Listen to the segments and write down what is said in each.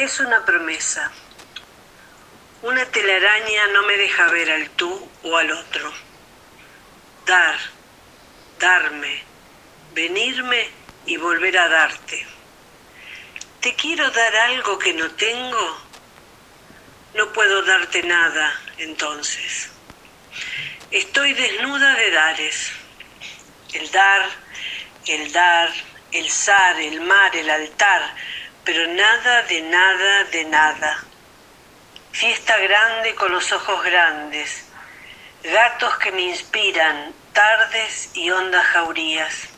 Es una promesa. Una telaraña no me deja ver al tú o al otro. Dar, darme, venirme y volver a darte. ¿Te quiero dar algo que no tengo? No puedo darte nada entonces. Estoy desnuda de dares. El dar, el dar, el zar, el mar, el altar, pero nada de nada de nada. Fiesta grande con los ojos grandes, gatos que me inspiran, tardes y hondas jaurías.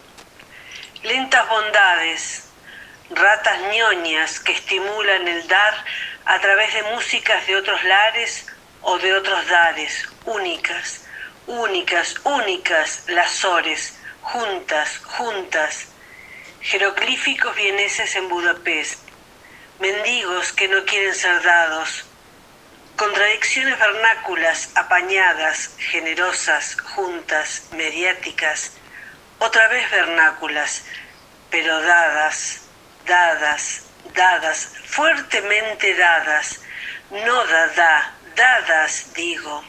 Lentas bondades, ratas ñoñas que estimulan el dar a través de músicas de otros lares o de otros dares, únicas, únicas, únicas, las sores, juntas, juntas, jeroglíficos vieneses en Budapest, mendigos que no quieren ser dados, contradicciones vernáculas apañadas, generosas, juntas, mediáticas, otra vez vernáculas, pero dadas, dadas, dadas, fuertemente dadas, no dada, dadas, digo.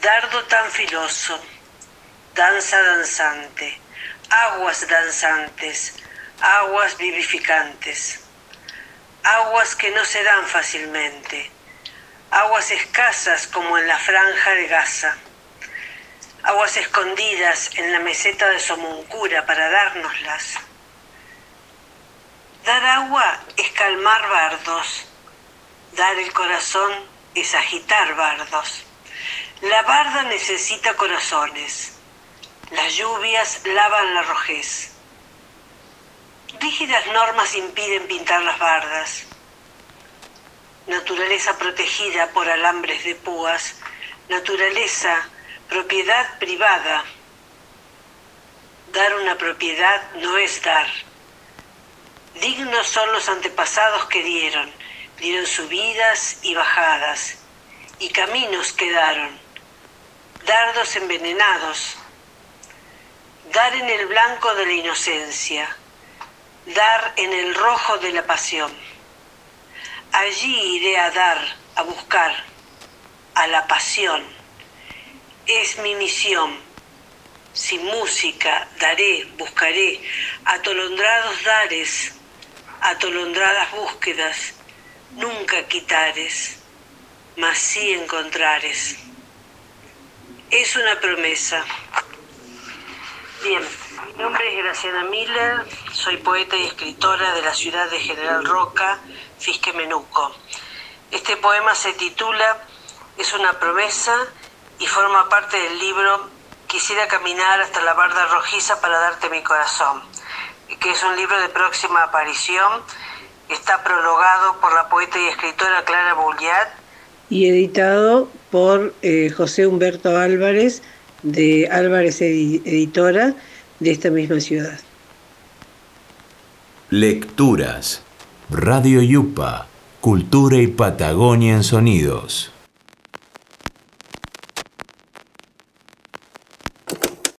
Dardo tan filoso, danza danzante, aguas danzantes, aguas vivificantes, aguas que no se dan fácilmente, aguas escasas como en la franja de Gaza, aguas escondidas en la meseta de Somuncura para dárnoslas. Dar agua es calmar bardos, dar el corazón es agitar bardos. La barda necesita corazones las lluvias lavan la rojez. Rígidas normas impiden pintar las bardas. Naturaleza protegida por alambres de púas. Naturaleza, propiedad privada. Dar una propiedad no es dar. Dignos son los antepasados que dieron, dieron subidas y bajadas, y caminos quedaron, dardos envenenados, dar en el blanco de la inocencia, dar en el rojo de la pasión. Allí iré a dar, a buscar, a la pasión. Es mi misión. Sin música, daré, buscaré, atolondrados dares, atolondradas búsquedas, nunca quitares, mas sí encontrares. Es una promesa. Bien, mi nombre es Graciana Miller, soy poeta y escritora de la ciudad de General Roca, Fisque Menuco. Este poema se titula Es una promesa y forma parte del libro Quisiera caminar hasta la barda rojiza para darte mi corazón, que es un libro de próxima aparición. Está prologado por la poeta y escritora Clara Bulliat. Y editado por eh, José Humberto Álvarez de Álvarez Editora de esta misma ciudad. Lecturas. Radio Yupa. Cultura y Patagonia en Sonidos.